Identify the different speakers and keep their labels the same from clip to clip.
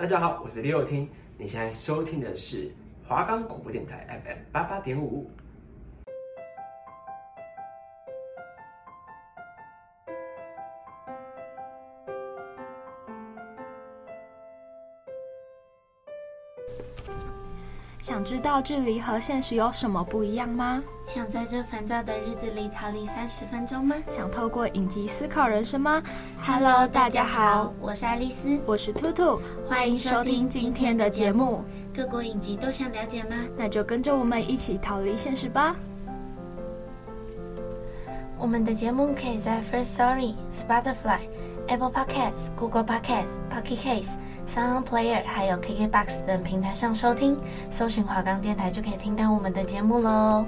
Speaker 1: 大家好，我是李友听，你现在收听的是华冈广播电台 FM 八八点五。
Speaker 2: 想知道距离和现实有什么不一样吗？
Speaker 3: 想在这烦躁的日子里逃离三十分钟吗？
Speaker 2: 想透过影集思考人生吗
Speaker 3: ？Hello，大家好，我是爱丽丝，
Speaker 2: 我是兔兔，欢迎收听今天的节目。
Speaker 3: 各国影集都想了解吗？
Speaker 2: 那就跟着我们一起逃离现实吧。
Speaker 3: 我们的节目可以在 First Story、Spotify、Apple Podcasts、Google Podcasts、Pocket Casts、Sound Player，还有 KKBox 等平台上收听，搜寻华冈电台就可以听到我们的节目喽。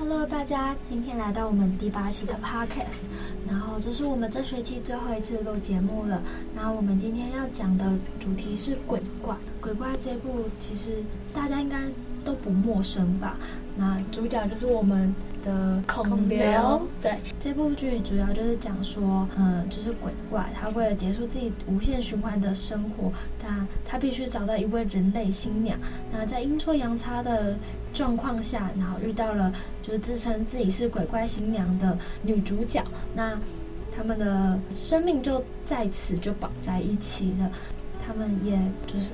Speaker 2: Hello，大家，今天来到我们第八期的 Podcast，然后这是我们这学期最后一次录节目了。那我们今天要讲的主题是鬼怪。鬼怪这部其实大家应该都不陌生吧？那主角就是我们。的孔刘，对，这部剧主要就是讲说，嗯，就是鬼怪，他为了结束自己无限循环的生活，他他必须找到一位人类新娘。那在阴错阳差的状况下，然后遇到了就是自称自己是鬼怪新娘的女主角，那他们的生命就在此就绑在一起了。他们也就是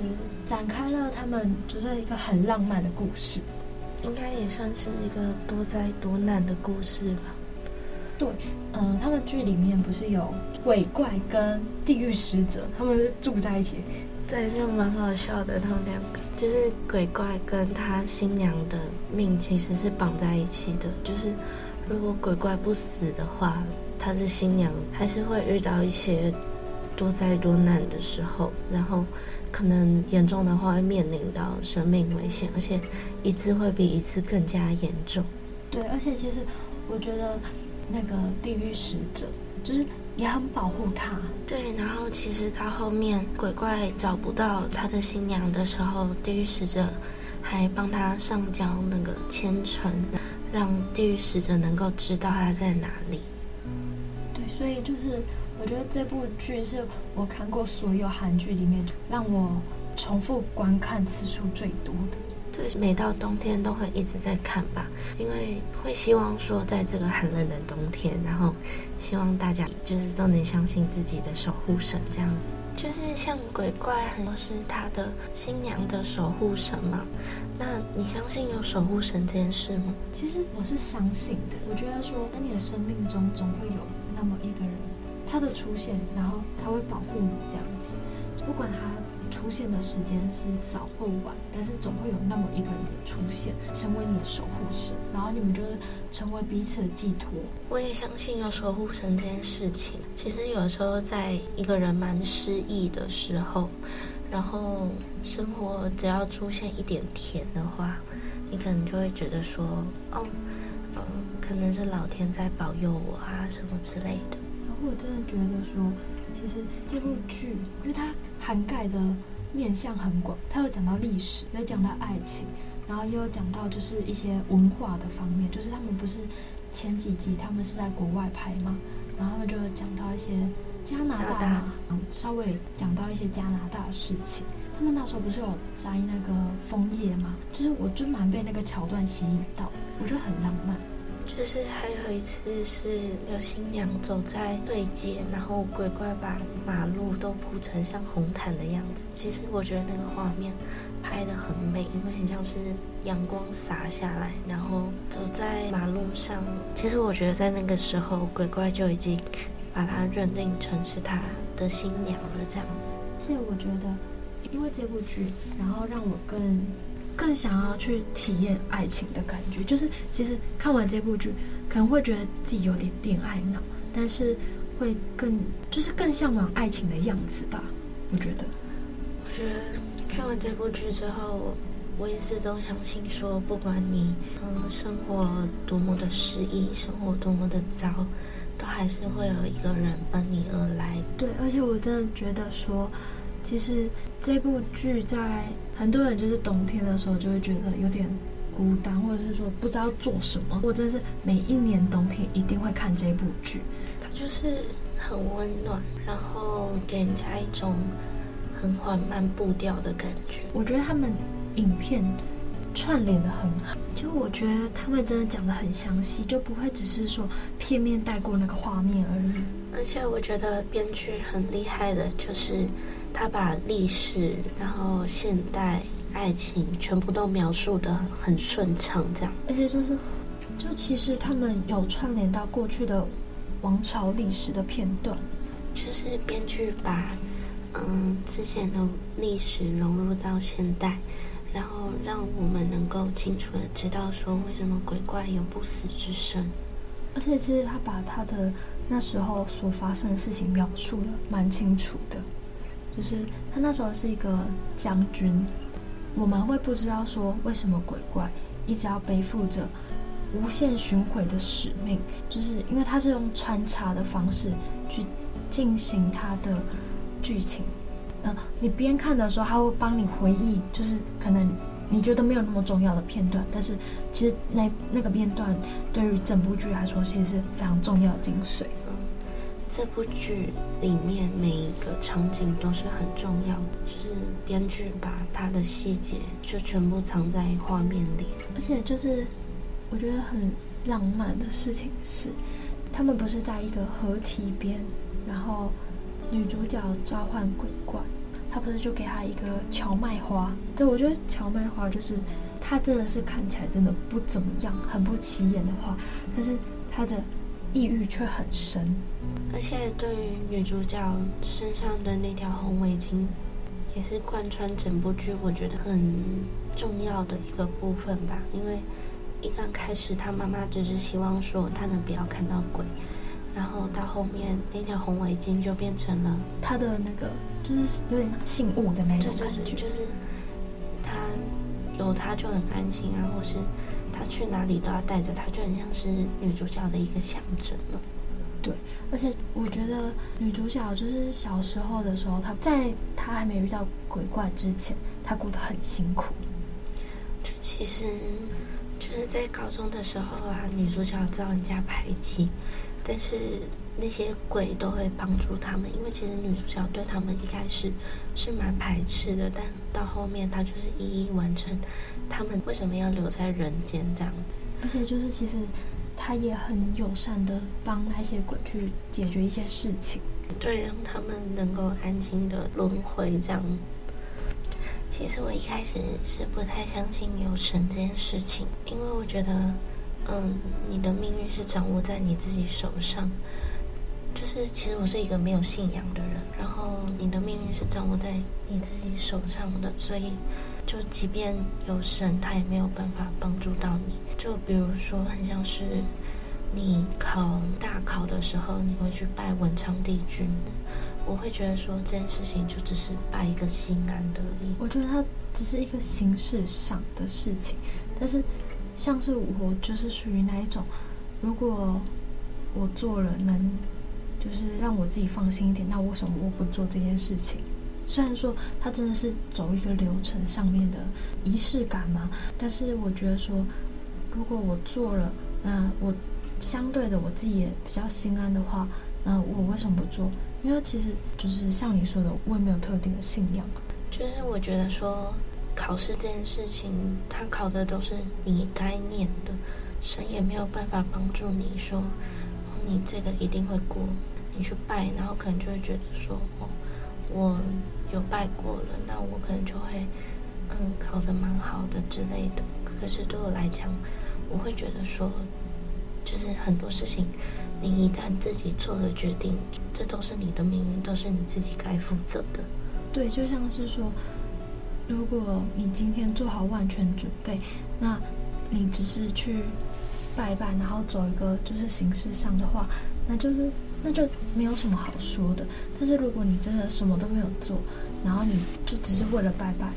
Speaker 2: 展开了他们就是一个很浪漫的故事。
Speaker 3: 应该也算是一个多灾多难的故事吧。
Speaker 2: 对，嗯、呃，他们剧里面不是有鬼怪跟地狱使者，他们是住在一起。
Speaker 3: 对，就蛮好笑的。他们两个就是鬼怪跟他新娘的命其实是绑在一起的。就是如果鬼怪不死的话，他的新娘还是会遇到一些。多灾多难的时候，然后可能严重的话会面临到生命危险，而且一次会比一次更加严重。
Speaker 2: 对，而且其实我觉得那个地狱使者就是也很保护他。
Speaker 3: 对，然后其实他后面鬼怪找不到他的新娘的时候，地狱使者还帮他上交那个签呈，让地狱使者能够知道他在哪里。
Speaker 2: 对，所以就是。我觉得这部剧是我看过所有韩剧里面让我重复观看次数最多的。
Speaker 3: 对，每到冬天都会一直在看吧，因为会希望说，在这个寒冷的冬天，然后希望大家就是都能相信自己的守护神这样子。就是像鬼怪，很多是他的新娘的守护神嘛。那你相信有守护神这件事吗？
Speaker 2: 其实我是相信的。我觉得说，在你的生命中总会有那么一个人。他的出现，然后他会保护你这样子，不管他出现的时间是早或晚，但是总会有那么一个人的出现，成为你的守护神，然后你们就是成为彼此的寄托。
Speaker 3: 我也相信有守护神这件事情。其实有时候在一个人蛮失意的时候，然后生活只要出现一点甜的话，你可能就会觉得说，哦，嗯，可能是老天在保佑我啊，什么之类的。
Speaker 2: 我真的觉得说，其实这部剧，因为它涵盖的面向很广，它有讲到历史，有讲到爱情，然后也有讲到就是一些文化的方面。就是他们不是前几集他们是在国外拍吗？然后他们就讲到一些加拿大，嗯，稍微讲到一些加拿大的事情。他们那时候不是有摘那个枫叶吗？就是我就蛮被那个桥段吸引到，我觉得很浪漫。
Speaker 3: 就是还有一次是有新娘走在对街，然后鬼怪把马路都铺成像红毯的样子。其实我觉得那个画面拍得很美，因为很像是阳光洒下来，然后走在马路上。其实我觉得在那个时候，鬼怪就已经把他认定成是他的新娘了，这样子。
Speaker 2: 所以我觉得，因为这部剧，然后让我更。更想要去体验爱情的感觉，就是其实看完这部剧，可能会觉得自己有点恋爱脑，但是会更就是更向往爱情的样子吧。我觉得，
Speaker 3: 我觉得看完这部剧之后，我一直都相信说，不管你嗯生活多么的失意，生活多么的糟，都还是会有一个人奔你而来。
Speaker 2: 对，而且我真的觉得说。其实这部剧在很多人就是冬天的时候就会觉得有点孤单，或者是说不知道做什么。我真的是每一年冬天一定会看这部剧，
Speaker 3: 它就是很温暖，然后给人家一种很缓慢步调的感觉。
Speaker 2: 我觉得他们影片串联的很好，就我觉得他们真的讲的很详细，就不会只是说片面带过那个画面而已。
Speaker 3: 而且我觉得编剧很厉害的，就是他把历史、然后现代、爱情全部都描述得很顺畅，这样。
Speaker 2: 而且就是，就其实他们有串联到过去的王朝历史的片段，
Speaker 3: 就是编剧把嗯之前的历史融入到现代。然后让我们能够清楚的知道说，为什么鬼怪有不死之身，
Speaker 2: 而且其实他把他的那时候所发生的事情描述的蛮清楚的，就是他那时候是一个将军，我们会不知道说为什么鬼怪一直要背负着无限巡回的使命，就是因为他是用穿插的方式去进行他的剧情。嗯，你边看的时候，他会帮你回忆，就是可能你觉得没有那么重要的片段，但是其实那那个片段对于整部剧来说，其实是非常重要的精髓。
Speaker 3: 这部剧里面每一个场景都是很重要，就是编剧把他的细节就全部藏在画面里，
Speaker 2: 而且就是我觉得很浪漫的事情是，他们不是在一个河堤边，然后。女主角召唤鬼怪，她不是就给她一个荞麦花？对，我觉得荞麦花就是她真的是看起来真的不怎么样，很不起眼的花，但是她的意蕴却很深。
Speaker 3: 而且对于女主角身上的那条红围巾，也是贯穿整部剧，我觉得很重要的一个部分吧。因为一刚开始，她妈妈只是希望说她能不要看到鬼。然后到后面，那条红围巾就变成了
Speaker 2: 她的那个，就是有点信物的那种感觉。
Speaker 3: 就是她有他就很安心啊，或是他去哪里都要带着他，就很像是女主角的一个象征了。
Speaker 2: 对，而且我觉得女主角就是小时候的时候，她在她还没遇到鬼怪之前，她过得很辛苦。
Speaker 3: 就其实就是在高中的时候啊，女主角遭人家排挤。但是那些鬼都会帮助他们，因为其实女主角对他们一开始是蛮排斥的，但到后面她就是一一完成他们为什么要留在人间这样子。
Speaker 2: 而且就是其实她也很友善的帮那些鬼去解决一些事情，
Speaker 3: 对，让他们能够安心的轮回这样。其实我一开始是不太相信有神这件事情，因为我觉得。嗯，你的命运是掌握在你自己手上。就是其实我是一个没有信仰的人，然后你的命运是掌握在你自己手上的，所以就即便有神，他也没有办法帮助到你。就比如说，很像是你考大考的时候，你会去拜文昌帝君，我会觉得说这件事情就只是拜一个心安而已。
Speaker 2: 我觉得它只是一个形式上的事情，但是。像是我就是属于那一种，如果我做了能，就是让我自己放心一点，那为什么我不做这件事情？虽然说它真的是走一个流程上面的仪式感嘛，但是我觉得说，如果我做了，那我相对的我自己也比较心安的话，那我为什么不做？因为其实就是像你说的，我也没有特定的信仰。
Speaker 3: 就是我觉得说。考试这件事情，他考的都是你该念的，神也没有办法帮助你说，哦，你这个一定会过。你去拜，然后可能就会觉得说，哦，我有拜过了，那我可能就会，嗯，考得蛮好的之类的。可是对我来讲，我会觉得说，就是很多事情，你一旦自己做了决定，这都是你的命运，都是你自己该负责的。
Speaker 2: 对，就像是说。如果你今天做好万全准备，那你只是去拜拜，然后走一个就是形式上的话，那就是那就没有什么好说的。但是如果你真的什么都没有做，然后你就只是为了拜拜，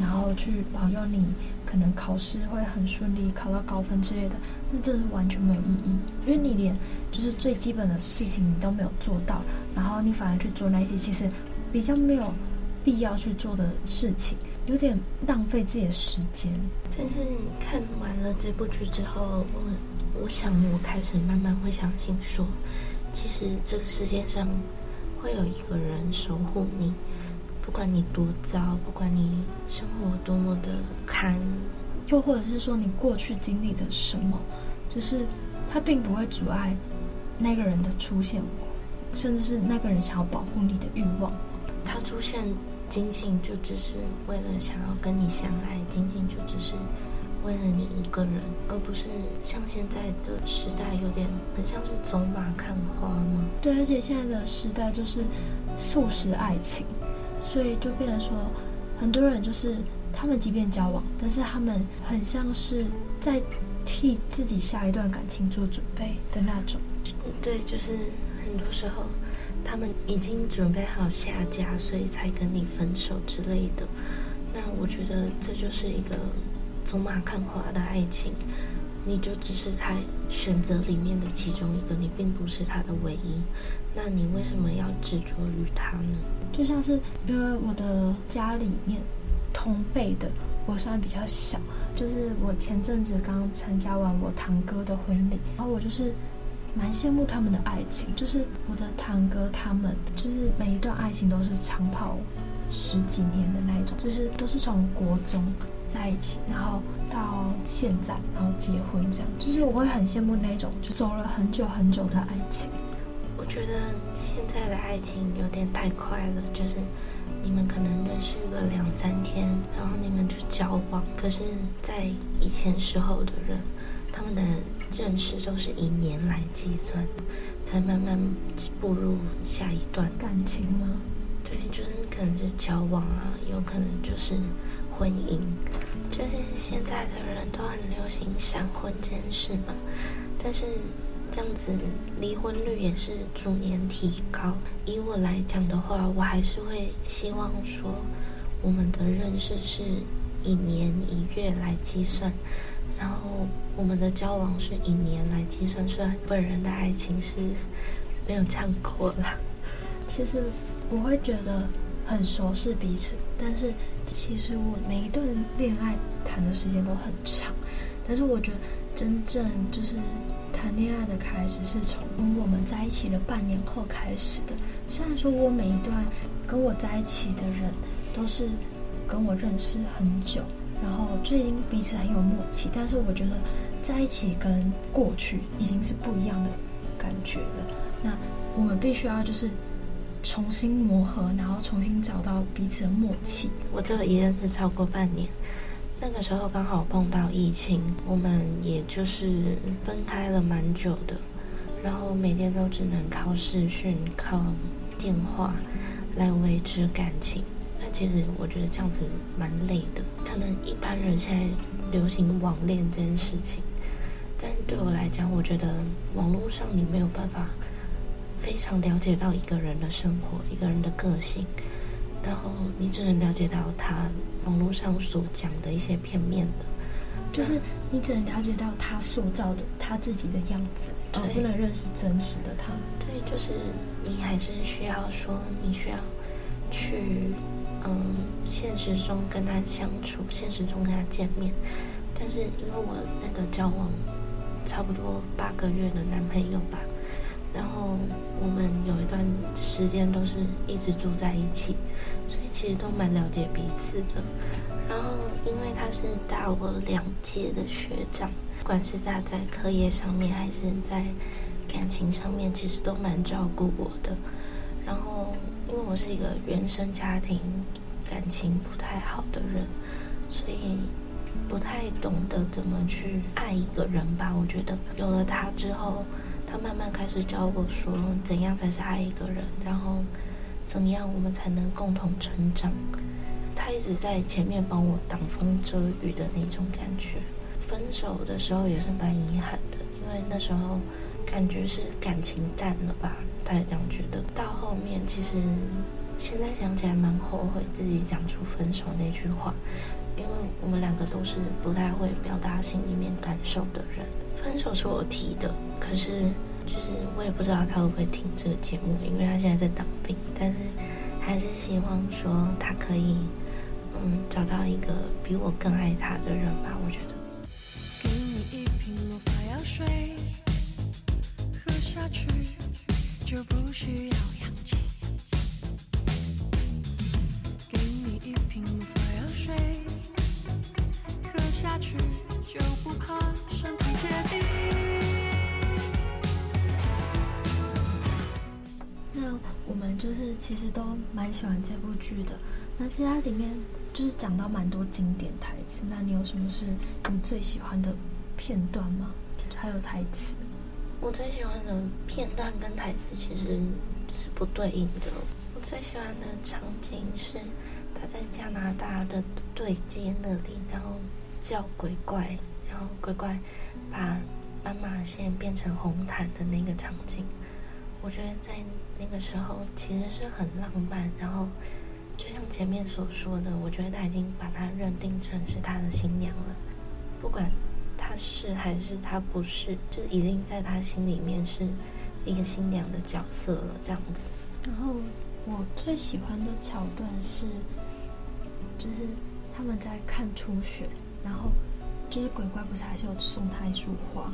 Speaker 2: 然后去保佑你可能考试会很顺利，考到高分之类的，那这是完全没有意义，因为你连就是最基本的事情你都没有做到，然后你反而去做那些其实比较没有。必要去做的事情，有点浪费自己的时间。
Speaker 3: 但是看完了这部剧之后，我我想我开始慢慢会相信说，其实这个世界上会有一个人守护你，不管你多糟，不管你生活多么的堪，
Speaker 2: 又或者是说你过去经历的什么，就是他并不会阻碍那个人的出现，甚至是那个人想要保护你的欲望。
Speaker 3: 他出现仅仅就只是为了想要跟你相爱，仅仅就只是。为了你一个人，而不是像现在的时代，有点很像是走马看花吗？
Speaker 2: 对，而且现在的时代就是素食爱情，所以就变成说，很多人就是他们即便交往，但是他们很像是在替自己下一段感情做准备的那种。
Speaker 3: 对，就是很多时候他们已经准备好下家，所以才跟你分手之类的。那我觉得这就是一个。走马看花的爱情，你就只是他选择里面的其中一个，你并不是他的唯一。那你为什么要执着于他呢？
Speaker 2: 就像是因为我的家里面同辈的，我虽然比较小，就是我前阵子刚参加完我堂哥的婚礼，然后我就是蛮羡慕他们的爱情，就是我的堂哥他们，就是每一段爱情都是长跑十几年的那一种，就是都是从国中。在一起，然后到现在，然后结婚，这样就是我会很羡慕那种就走了很久很久的爱情。
Speaker 3: 我觉得现在的爱情有点太快了，就是你们可能认识个两三天，然后你们就交往。可是，在以前时候的人，他们的认识都是以年来计算，才慢慢步入下一段
Speaker 2: 感情吗？
Speaker 3: 对，就是可能是交往啊，有可能就是。婚姻，就是现在的人都很流行闪婚这件事嘛，但是这样子离婚率也是逐年提高。以我来讲的话，我还是会希望说，我们的认识是以年以月来计算，然后我们的交往是以年来计算。虽然本人的爱情是没有这样过了，
Speaker 2: 其实我会觉得很熟悉彼此，但是。其实我每一段恋爱谈的时间都很长，但是我觉得真正就是谈恋爱的开始是从我们在一起的半年后开始的。虽然说我每一段跟我在一起的人都是跟我认识很久，然后就已经彼此很有默契，但是我觉得在一起跟过去已经是不一样的感觉了。那我们必须要就是。重新磨合，然后重新找到彼此的默契。
Speaker 3: 我这个一认识超过半年，那个时候刚好碰到疫情，我们也就是分开了蛮久的，然后每天都只能靠视讯、靠电话来维持感情。那其实我觉得这样子蛮累的。可能一般人现在流行网恋这件事情，但对我来讲，我觉得网络上你没有办法。非常了解到一个人的生活，一个人的个性，然后你只能了解到他网络上所讲的一些片面的，
Speaker 2: 就是你只能了解到他塑造的他自己的样子，而不能认识真实的他。
Speaker 3: 对，就是你还是需要说，你需要去嗯，现实中跟他相处，现实中跟他见面。但是因为我那个交往差不多八个月的男朋友吧。然后我们有一段时间都是一直住在一起，所以其实都蛮了解彼此的。然后因为他是大我两届的学长，不管是他在课业上面还是在感情上面，其实都蛮照顾我的。然后因为我是一个原生家庭感情不太好的人，所以不太懂得怎么去爱一个人吧。我觉得有了他之后。他慢慢开始教我说，怎样才是爱一个人，然后怎么样我们才能共同成长。他一直在前面帮我挡风遮雨的那种感觉。分手的时候也是蛮遗憾的，因为那时候感觉是感情淡了吧，他也这样觉得。到后面其实现在想起来蛮后悔自己讲出分手那句话，因为我们两个都是不太会表达心里面感受的人。分手是我提的，可是就是我也不知道他会不会听这个节目，因为他现在在当兵。但是还是希望说他可以，嗯，找到一个比我更爱他的人吧。我觉得。就是
Speaker 2: 其实都蛮喜欢这部剧的。那其实它里面就是讲到蛮多经典台词。那你有什么是你最喜欢的片段吗？还有台词？
Speaker 3: 我最喜欢的片段跟台词其实是不对应的。我最喜欢的场景是他在加拿大的对接那里，然后叫鬼怪，然后鬼怪把斑马线变成红毯的那个场景。我觉得在那个时候其实是很浪漫，然后就像前面所说的，我觉得他已经把他认定成是他的新娘了，不管他是还是他不是，就已经在他心里面是一个新娘的角色了，这样子。
Speaker 2: 然后我最喜欢的桥段是，就是他们在看初雪，然后就是鬼怪不是还是有送他一束花，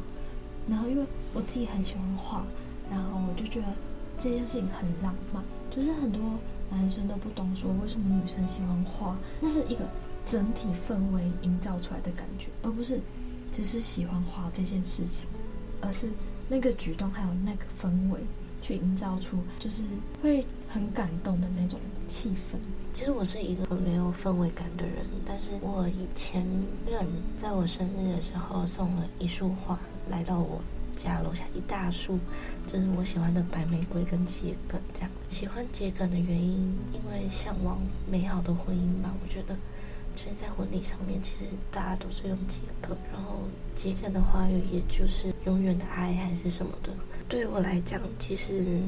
Speaker 2: 然后因为我自己很喜欢画。然后我就觉得这件事情很浪漫，就是很多男生都不懂说为什么女生喜欢花，那是一个整体氛围营造出来的感觉，而不是只是喜欢花这件事情，而是那个举动还有那个氛围去营造出就是会很感动的那种气氛。
Speaker 3: 其实我是一个没有氛围感的人，但是我以前任在我生日的时候送了一束花来到我。家楼下一大束，就是我喜欢的白玫瑰跟桔梗这样。喜欢桔梗的原因，因为向往美好的婚姻吧。我觉得，其实，在婚礼上面，其实大家都是用桔梗，然后桔梗的花语也就是永远的爱还是什么的。对于我来讲，其实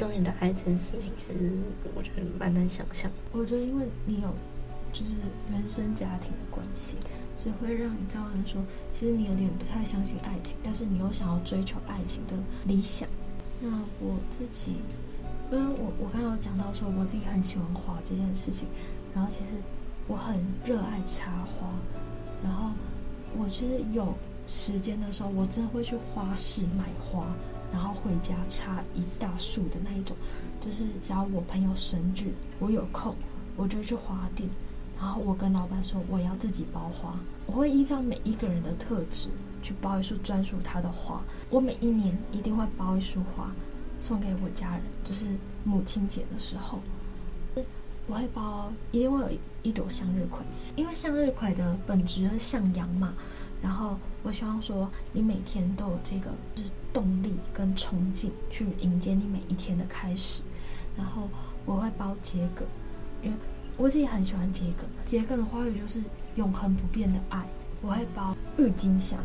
Speaker 3: 永远的爱这件事情，其实我觉得蛮难想象。
Speaker 2: 我觉得，因为你有就是原生家庭的关系。所以会让你知道人说，其实你有点不太相信爱情，但是你又想要追求爱情的理想。那我自己，因为我我刚刚有讲到说，我自己很喜欢画这件事情，然后其实我很热爱插花，然后我其实有时间的时候，我真的会去花市买花，然后回家插一大束的那一种。就是只要我朋友生日，我有空，我就去花店。然后我跟老板说，我要自己包花，我会依照每一个人的特质去包一束专属他的花。我每一年一定会包一束花送给我家人，就是母亲节的时候，我会包，一定会有一朵向日葵，因为向日葵的本质是向阳嘛。然后我希望说，你每天都有这个就是动力跟冲劲去迎接你每一天的开始。然后我会包桔梗，因为。我自己很喜欢桔梗，桔梗的花语就是永恒不变的爱。我会包郁金香，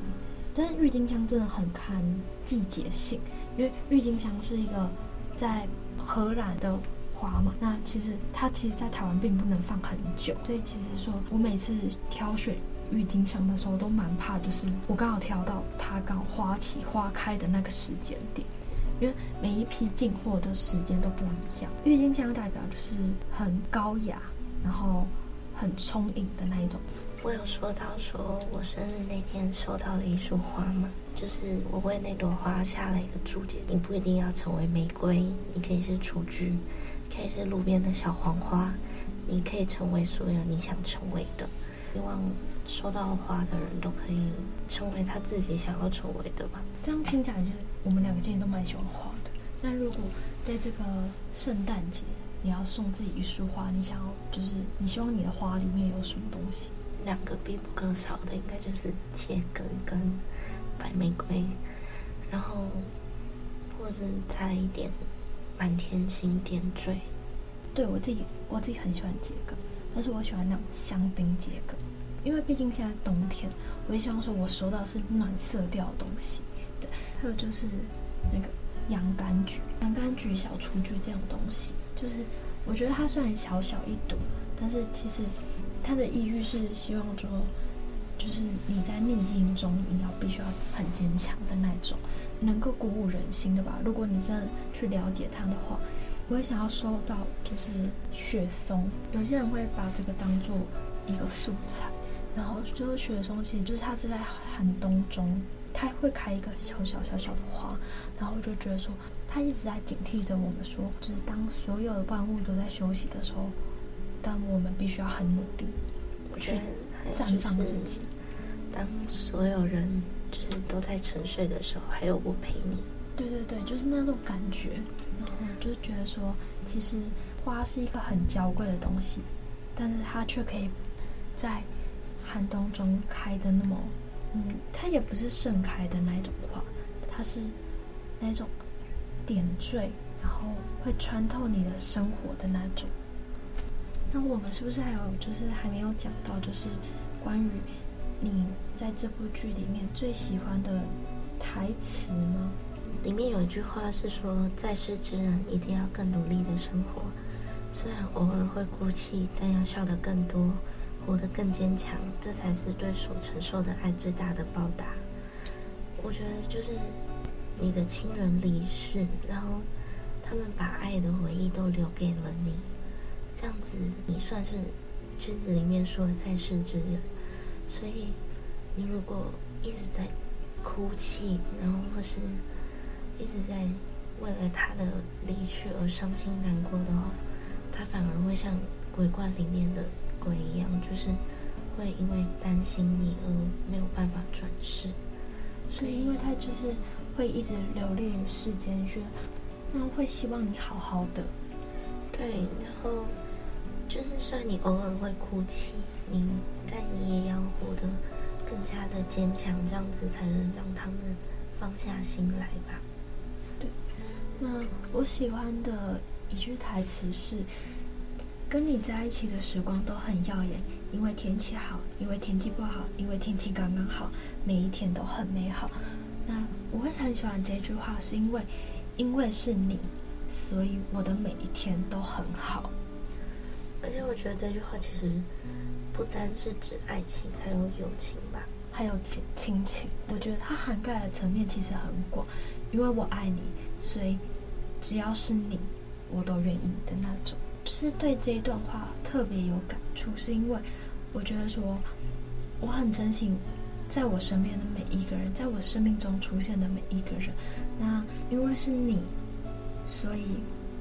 Speaker 2: 但是郁金香真的很看季节性，因为郁金香是一个在荷兰的花嘛，那其实它其实在台湾并不能放很久，所以其实说我每次挑选郁金香的时候都蛮怕，就是我刚好挑到它刚花期花开的那个时间点。因为每一批进货的时间都不一样，郁金香代表就是很高雅。然后很充盈的那一种。
Speaker 3: 我有说到说我生日那天收到了一束花嘛，就是我为那朵花下了一个注解：你不一定要成为玫瑰，你可以是雏菊，可以是路边的小黄花，你可以成为所有你想成为的。希望收到花的人都可以成为他自己想要成为的吧。
Speaker 2: 这样听起来，就是我们两个今天都蛮喜欢花的。那如果在这个圣诞节，你要送自己一束花，你想要就是你希望你的花里面有什么东西？
Speaker 3: 两个必不可少的应该就是桔梗跟白玫瑰，然后或者再一点满天星点缀。
Speaker 2: 对，我自己我自己很喜欢桔梗，但是我喜欢那种香槟桔梗，因为毕竟现在冬天，我也希望说我收到是暖色调的东西。对，还有就是那个洋甘菊、洋甘菊、小雏菊这种东西。就是我觉得它虽然小小一朵，但是其实它的意欲是希望说，就是你在逆境中你要必须要很坚强的那种，能够鼓舞人心的吧。如果你真的去了解它的话，我会想要收到就是雪松。有些人会把这个当做一个素材，然后就是雪松，其实就是它是在寒冬中，它会开一个小小小小的花，然后我就觉得说。他一直在警惕着我们说，就是当所有的万物都在休息的时候，但我们必须要很努力，去绽放自己。
Speaker 3: 当所有人就是都在沉睡的时候，还有我陪你。
Speaker 2: 对对对，就是那种感觉。然后就是觉得说，其实花是一个很娇贵的东西，但是它却可以在寒冬中开的那么，嗯，它也不是盛开的那一种花，它是那种点缀，然后会穿透你的生活的那种。那我们是不是还有就是还没有讲到，就是关于你在这部剧里面最喜欢的台词吗？
Speaker 3: 里面有一句话是说，在世之人一定要更努力的生活，虽然偶尔会哭泣，但要笑得更多，活得更坚强，这才是对所承受的爱最大的报答。我觉得就是你的亲人离世，然后他们把爱的回忆都留给了你。这样子，你算是句子里面说的在世之人，所以你如果一直在哭泣，然后或是一直在为了他的离去而伤心难过的话，他反而会像鬼怪里面的鬼一样，就是会因为担心你而没有办法转世。
Speaker 2: 所以，因为他就是会一直留恋于世间，说那会希望你好好的。
Speaker 3: 对，然后。就是虽然你偶尔会哭泣，你但你也要活得更加的坚强，这样子才能让他们放下心来吧。
Speaker 2: 对，那我喜欢的一句台词是：“跟你在一起的时光都很耀眼，因为天气好，因为天气不好，因为天气刚刚好，每一天都很美好。”那我会很喜欢这句话，是因为因为是你，所以我的每一天都很好。
Speaker 3: 而且我觉得这句话其实不单是指爱情，还有友情吧，
Speaker 2: 还有亲亲情。我觉得它涵盖的层面其实很广，因为我爱你，所以只要是你，我都愿意的那种。就是对这一段话特别有感触，是因为我觉得说我很珍惜在我身边的每一个人，在我生命中出现的每一个人。那因为是你，所以。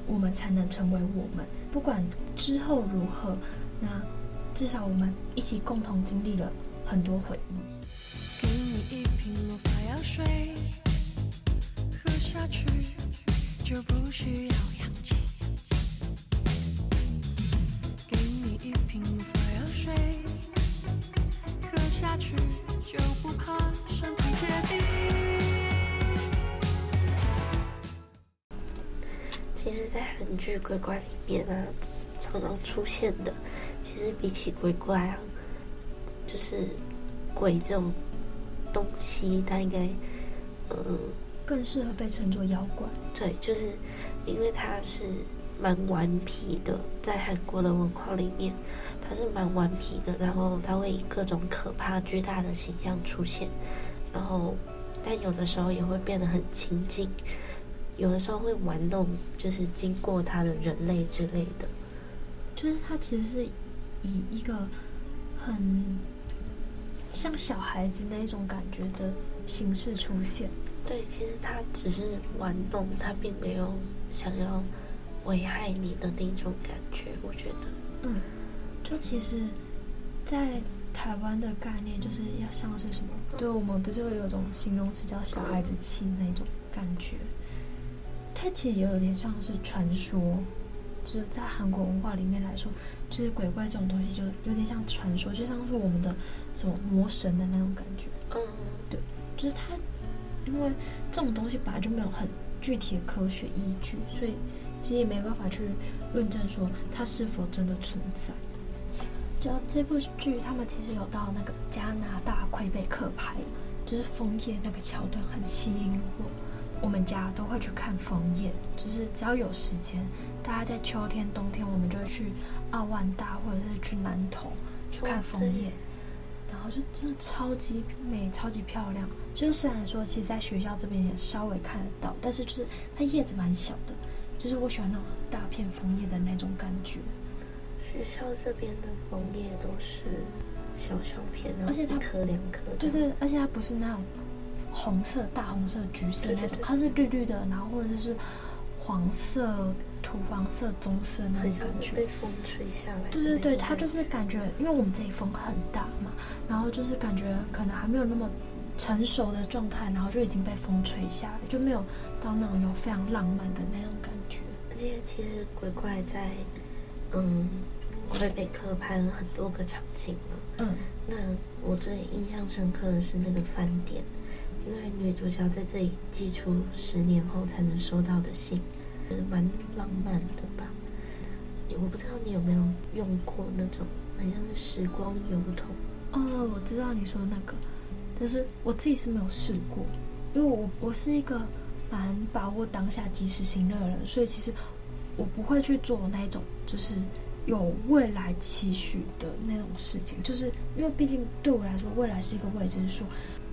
Speaker 2: 我们才能成为我们，不管之后如何，那至少我们一起共同经历了很多回
Speaker 3: 忆。剧鬼怪里面啊，常常出现的，其实比起鬼怪啊，就是鬼这种东西，它应该，嗯，
Speaker 2: 更适合被称作妖怪。
Speaker 3: 对，就是因为它是蛮顽皮的，在韩国的文化里面，它是蛮顽皮的，然后它会以各种可怕、巨大的形象出现，然后，但有的时候也会变得很亲近。有的时候会玩弄，就是经过他的人类之类的，
Speaker 2: 就是他其实是以一个很像小孩子那种感觉的形式出现。
Speaker 3: 对，其实他只是玩弄，他并没有想要危害你的那种感觉。我觉得，
Speaker 2: 嗯，就其实，在台湾的概念就是要像是什么？嗯、对，我们不是会有种形容词叫小孩子气那种感觉。它其实也有点像是传说，就是在韩国文化里面来说，就是鬼怪这种东西，就有点像传说，就像是我们的什么魔神的那种感觉。嗯，对，就是它，因为这种东西本来就没有很具体的科学依据，所以其实也没办法去论证说它是否真的存在。就这部剧，他们其实有到那个加拿大魁北克拍，就是枫叶那个桥段很吸引我。我们家都会去看枫叶，就是只要有时间，大家在秋天、冬天，我们就会去奥万大或者是去南投去看枫叶，然后就真的超级美、超级漂亮。就是虽然说，其实在学校这边也稍微看得到，但是就是它叶子蛮小的，就是我喜欢那种大片枫叶的那种感觉。
Speaker 3: 学校这边的枫叶都是小小片，而且它一颗两颗，
Speaker 2: 对对，而且它不是那种。红色、大红色、橘色那种，它是绿绿的，然后或者是黄色、土黄色、棕色那种感觉。
Speaker 3: 被风吹下来。
Speaker 2: 对对对，它就是感觉，因为我们这里风很大嘛，然后就是感觉可能还没有那么成熟的状态，然后就已经被风吹下来，就没有到那种有非常浪漫的那种感觉。
Speaker 3: 而且其实鬼怪在嗯魁北克拍了很多个场景嘛，
Speaker 2: 嗯，
Speaker 3: 那我最印象深刻的是那个饭店，因为女主角在这里寄出十年后才能收到的信，是蛮浪漫的吧。我不知道你有没有用过那种好像是时光邮筒。
Speaker 2: 哦，我知道你说那个，但是我自己是没有试过，因为我我是一个蛮把握当下及时行乐的人，所以其实我不会去做那种就是有未来期许的那种事情，就是因为毕竟对我来说，未来是一个未知数。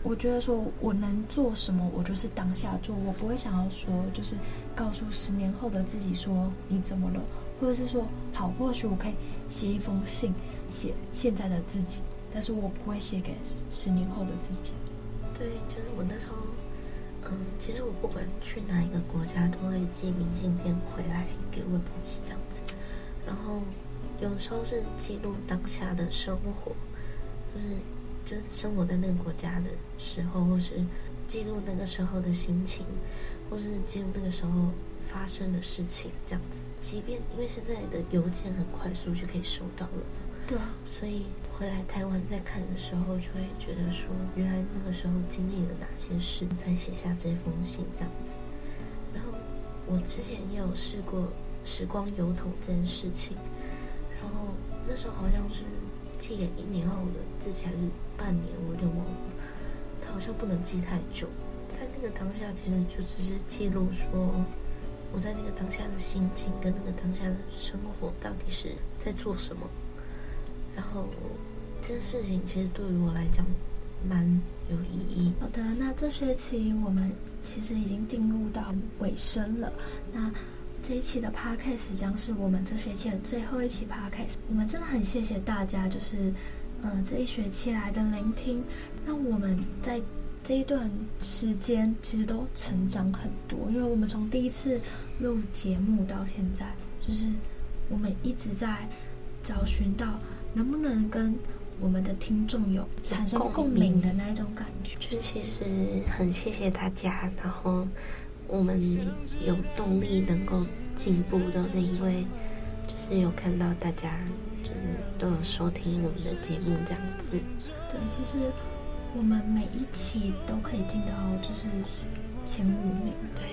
Speaker 2: 我觉得说我能做什么，我就是当下做，我不会想要说就是告诉十年后的自己说你怎么了。或者是说，好，或许我可以写一封信，写现在的自己，但是我不会写给十年后的自己。
Speaker 3: 对，就是我那时候，嗯，其实我不管去哪一个国家，都会寄明信片回来给我自己这样子。然后有时候是记录当下的生活，就是就是生活在那个国家的时候，或是记录那个时候的心情，或是记录那个时候。发生的事情这样子，即便因为现在的邮件很快速就可以收到了，
Speaker 2: 对啊，
Speaker 3: 所以回来台湾再看的时候，就会觉得说，原来那个时候经历了哪些事，才写下这封信这样子。然后我之前也有试过时光邮筒这件事情，然后那时候好像是寄给一年后的自己还是半年，我有点忘了，他好像不能寄太久。在那个当下，其实就只是记录说。我在那个当下的心情跟那个当下的生活到底是在做什么？然后这件事情其实对于我来讲蛮有意义。
Speaker 2: 好的，那这学期我们其实已经进入到尾声了。那这一期的 Podcast 将是我们这学期的最后一期 Podcast。我们真的很谢谢大家，就是嗯、呃、这一学期来的聆听，让我们在。这一段时间其实都成长很多，因为我们从第一次录节目到现在，就是我们一直在找寻到能不能跟我们的听众有产生共鸣的那一种感觉。
Speaker 3: 就其实很谢谢大家，然后我们有动力能够进步，都是因为就是有看到大家就是都有收听我们的节目这样子。
Speaker 2: 对，其实。我们每一期都可以进到就是前五名，
Speaker 3: 对，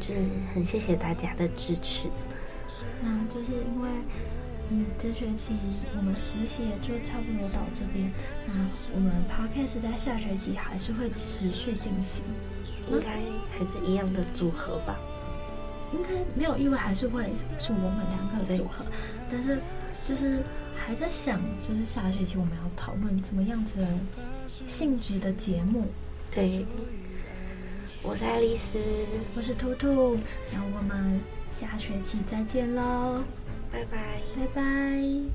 Speaker 3: 就是很谢谢大家的支持。
Speaker 2: 那就是因为，嗯，这学期我们实习也就差不多到这边，那我们 Podcast 在下学期还是会持续进行，
Speaker 3: 应该还是一样的组合吧？
Speaker 2: 应该没有意外，还是会是我们两个组合，但是就是还在想，就是下学期我们要讨论怎么样子的。性质的节目，
Speaker 3: 对，我是爱丽丝，
Speaker 2: 我是兔兔，那我们下学期再见喽，
Speaker 3: 拜拜，
Speaker 2: 拜拜。